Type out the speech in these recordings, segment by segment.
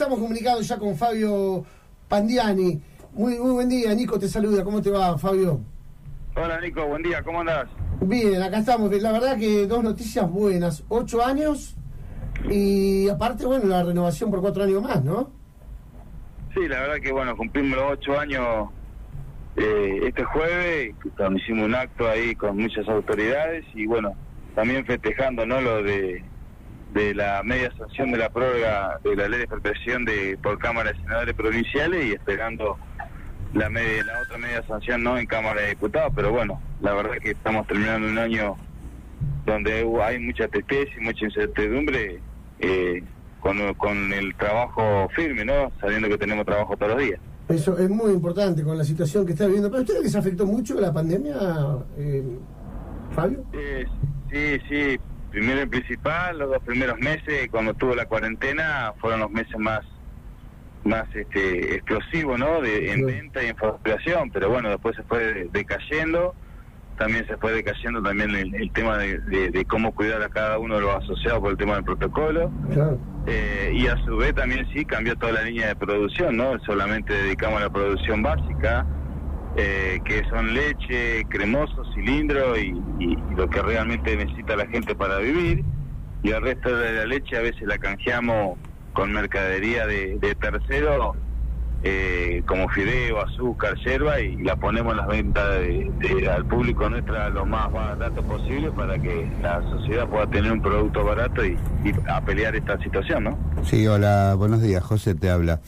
estamos comunicados ya con Fabio Pandiani. Muy, muy buen día, Nico te saluda. ¿Cómo te va, Fabio? Hola, Nico, buen día, ¿cómo andás? Bien, acá estamos. La verdad que dos noticias buenas. Ocho años y aparte, bueno, la renovación por cuatro años más, ¿no? Sí, la verdad que, bueno, cumplimos los ocho años eh, este jueves, hicimos un acto ahí con muchas autoridades y, bueno, también festejando, ¿no?, lo de de la media sanción de la prórroga de la ley de expropiación de por Cámara de Senadores Provinciales y esperando la, media, la otra media sanción no en Cámara de Diputados, pero bueno, la verdad que estamos terminando un año donde hay mucha tristeza y mucha incertidumbre eh, con, con el trabajo firme, ¿no? Sabiendo que tenemos trabajo todos los días. Eso es muy importante con la situación que está viviendo. ¿Pero usted les afectó mucho la pandemia, eh, Fabio? Eh, sí, sí, primero y principal, los dos primeros meses, cuando tuvo la cuarentena, fueron los meses más más este explosivos, ¿no? De, en venta y en facturación, pero bueno, después se fue decayendo, también se fue decayendo también el, tema de, cómo cuidar a cada uno de los asociados por el tema del protocolo, eh, y a su vez también sí cambió toda la línea de producción, ¿no? Solamente dedicamos a la producción básica, eh, que son leche, cremoso, cilindro y, lo que realmente necesita la gente para vivir. Y el resto de la leche a veces la canjeamos con mercadería de, tercero, eh, como fideo, azúcar, yerba, y la ponemos en las ventas al público nuestra lo más barato posible para que la sociedad pueda tener un producto barato y, y a pelear esta situación, ¿no? Sí, hola, buenos días, José te habla.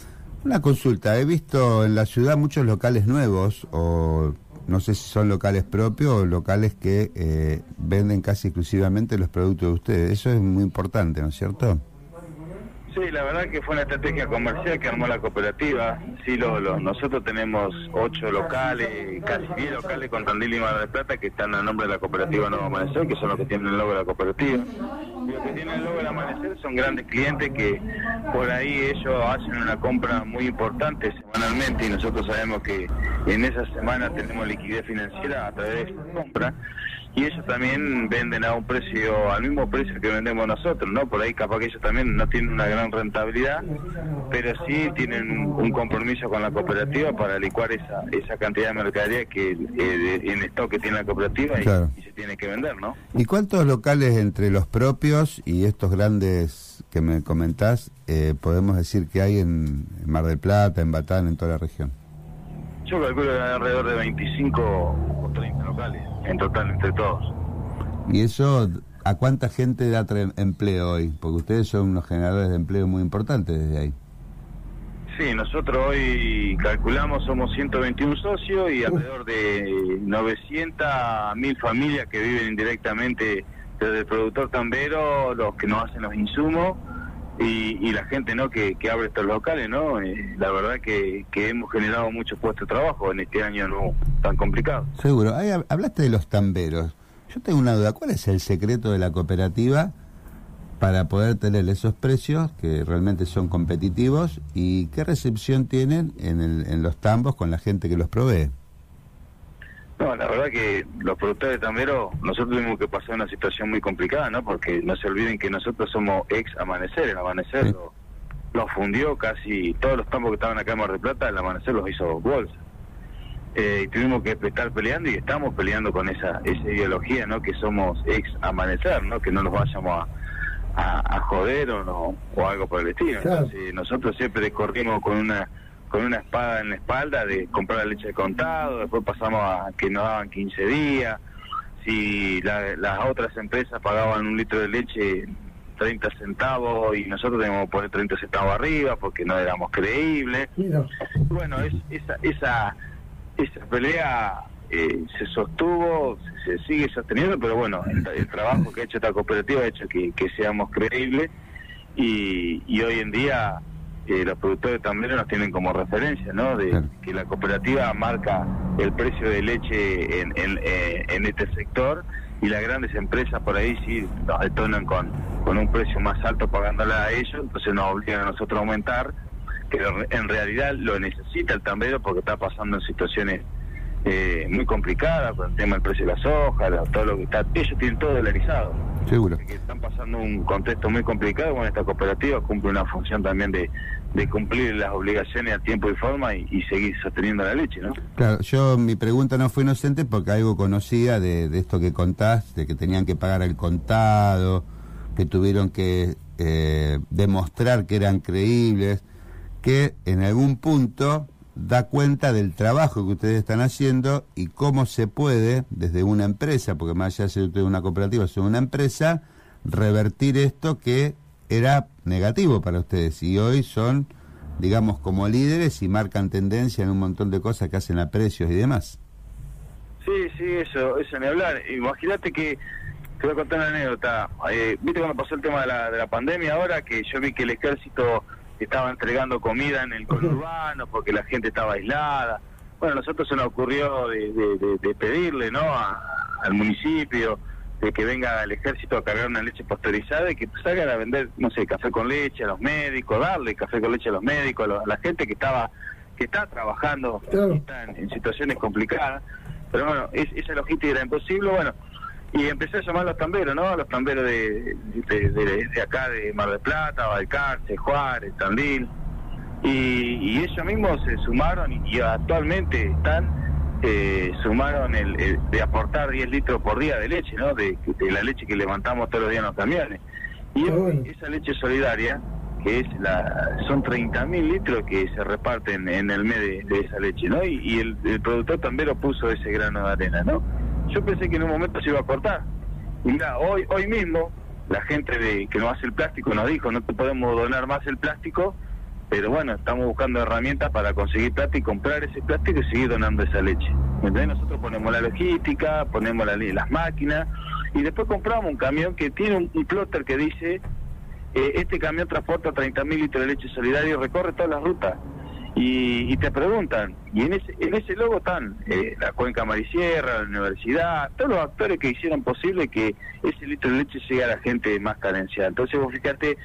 Una consulta, he visto en la ciudad muchos locales nuevos, o no sé si son locales propios o locales que eh, venden casi exclusivamente los productos de ustedes. Eso es muy importante, ¿no es cierto? Sí, la verdad que fue una estrategia comercial que armó la cooperativa. Sí, lo, nosotros tenemos ocho locales, casi diez locales con Tandil y Mar del Plata que están a nombre de la cooperativa Nuevo Amanecer, que son los que tienen el logo de la cooperativa. Y los que tienen el logo del Amanecer son grandes clientes que por ahí ellos hacen una compra muy importante semanalmente y nosotros sabemos que en esa semana tenemos liquidez financiera a través de esta compra y ellos también venden a un precio, al mismo precio que vendemos nosotros, ¿no? Por ahí capaz que ellos también no tienen una gran rentabilidad, pero sí tienen un compromiso con la cooperativa para licuar esa, esa cantidad de mercadería que eh, en stock que tiene la cooperativa y, se tiene que vender, ¿no? ¿Y cuántos locales entre los propios y estos grandes que me comentás eh, podemos decir que hay en, Mar del Plata, en Batán, en toda la región? Yo calculo que hay alrededor de 25 o 30 locales en total entre todos. ¿Y eso a cuánta gente da empleo hoy? Porque ustedes son unos generadores de empleo muy importantes desde ahí. Sí, nosotros hoy calculamos, somos 121 socios y alrededor de 900 a 1000 familias que viven indirectamente desde el productor tambero, los que nos hacen los insumos y, la gente no que, abre estos locales, ¿no? Eh, la verdad que, que, hemos generado muchos puestos de trabajo en este año no tan complicado. Seguro. hablaste de los tamberos. Yo tengo una duda. ¿Cuál es el secreto de la cooperativa para poder tener esos precios que realmente son competitivos y qué recepción tienen en, el, en los tambos con la gente que los provee? No, la verdad que los productores de tambero, nosotros tuvimos que pasar una situación muy complicada, ¿no? Porque no se olviden que nosotros somos ex Amanecer, el Amanecer lo, fundió casi todos los tambos que estaban acá en Mar del Plata, el Amanecer los hizo bolsa. Eh, y tuvimos que estar peleando y estamos peleando con esa, esa ideología, ¿no? Que somos ex Amanecer, ¿no? Que no nos vayamos a, a, joder o, no, o algo por el estilo. nosotros siempre corrimos con una con una espada en la espalda de comprar la leche de contado, después pasamos a que nos daban 15 días, si las otras empresas pagaban un litro de leche 30 centavos y nosotros teníamos que poner 30 centavos arriba porque no éramos creíbles. Bueno, es, esa, esa, esa pelea eh, se sostuvo, se, sigue sosteniendo, pero bueno, el, trabajo que ha hecho esta cooperativa ha hecho que, seamos creíbles y, y hoy en día que los productores también nos tienen como referencia, ¿no? De que la cooperativa marca el precio de leche en, eh, en, este sector y las grandes empresas por ahí sí nos detonan con, con un precio más alto pagándola a ellos, entonces nos obligan a nosotros a aumentar, que en realidad lo necesita el tambero porque está pasando en situaciones eh, muy complicadas con el tema del precio de las hojas, todo lo que está, ellos tienen todo dolarizado. Seguro. Que están pasando un contexto muy complicado, bueno, esta cooperativa cumple una función también de, de cumplir las obligaciones a tiempo y forma y, seguir sosteniendo la leche, ¿no? Claro, yo mi pregunta no fue inocente porque algo conocía de, esto que contás, de que tenían que pagar el contado, que tuvieron que eh, demostrar que eran creíbles, que en algún punto da cuenta del trabajo que ustedes están haciendo y cómo se puede, desde una empresa, porque más allá de ser una cooperativa, es una empresa, revertir esto que era negativo para ustedes y hoy son, digamos, como líderes y marcan tendencia en un montón de cosas que hacen a precios y demás. Sí, sí, eso, eso ni hablar. Imagínate que, te voy a contar una anécdota. Eh, Viste cuando pasó el tema de la, de la pandemia ahora, que yo vi que el ejército estaba entregando comida en el conurbano porque la gente estaba aislada. Bueno, a nosotros se nos ocurrió de, pedirle, ¿no? al municipio de que venga el ejército a cargar una leche pasteurizada y que salgan a vender, no sé, café con leche a los médicos, darle café con leche a los médicos, a, la gente que estaba que está trabajando está en, situaciones complicadas. Pero bueno, esa logística era imposible. Bueno, y empecé a llamar a los tamberos, ¿no? A los tamberos de, de, acá, de Mar del Plata, Balcarce, Juárez, Tandil. Y, y ellos mismos se sumaron y actualmente están eh, sumaron el, de aportar 10 litros por día de leche, ¿no? De, la leche que levantamos todos los días en los camiones. Y esa leche solidaria, que es la son 30.000 litros que se reparten en el mes de, esa leche, ¿no? Y, el, productor también lo puso ese grano de arena, ¿no? Yo pensé que en un momento se iba a cortar. Y mira, hoy, hoy mismo, la gente de que no hace el plástico nos dijo, no te podemos donar más el plástico, pero bueno, estamos buscando herramientas para conseguir plata y comprar ese plástico y seguir donando esa leche. Entonces nosotros ponemos la logística, ponemos las máquinas y después compramos un camión que tiene un, plotter que dice, eh, este camión transporta 30.000 litros de leche solidaria y recorre todas las rutas. Y, te preguntan, y en ese, en ese logo están eh, la Cuenca Marisierra, la universidad, todos los actores que hicieron posible que ese litro de leche llegue a la gente más carenciada. Entonces vos fíjate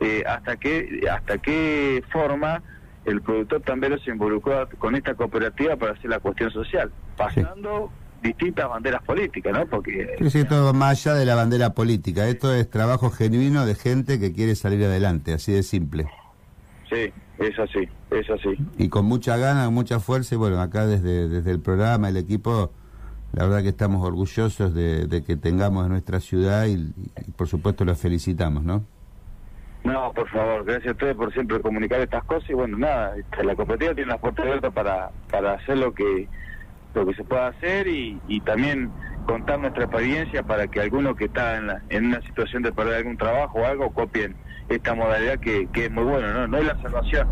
eh, hasta qué hasta qué forma el productor tambero se involucró con esta cooperativa para hacer la cuestión social, pasando distintas banderas políticas, ¿no? Porque sí, todo más allá de la bandera política, esto es trabajo genuino de gente que quiere salir adelante, así de simple. Sí, es así, es así. Y con mucha gana, mucha fuerza, y bueno, acá desde, desde el programa, el equipo, la verdad que estamos orgullosos de, que tengamos en nuestra ciudad y, y por supuesto los felicitamos, ¿no? No, por favor, gracias a ustedes por siempre comunicar estas cosas y bueno, nada, este, la cooperativa tiene las puertas abiertas para, para hacer lo que lo que se pueda hacer y, y también contar nuestra experiencia para que algunos que está en, la, en una situación de perder algún trabajo o algo copien esta modalidad que, que es muy buena, ¿no? No es la salvación,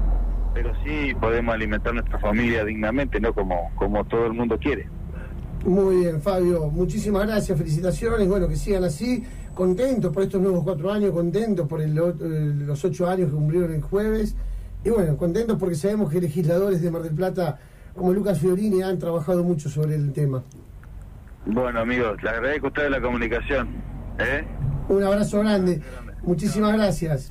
pero sí podemos alimentar nuestra familia dignamente, ¿no? Como, como todo el mundo quiere. Muy bien, Fabio. Muchísimas gracias, felicitaciones. Bueno, que sigan así. Contentos por estos nuevos cuatro años, contentos por los ocho años que cumplieron el jueves. Y bueno, contentos porque sabemos que legisladores de Mar del Plata, como Lucas Fiorini, han trabajado mucho sobre el tema. Bueno, amigos, les agradezco a ustedes la comunicación. ¿eh? Un abrazo grande. Muchísimas gracias.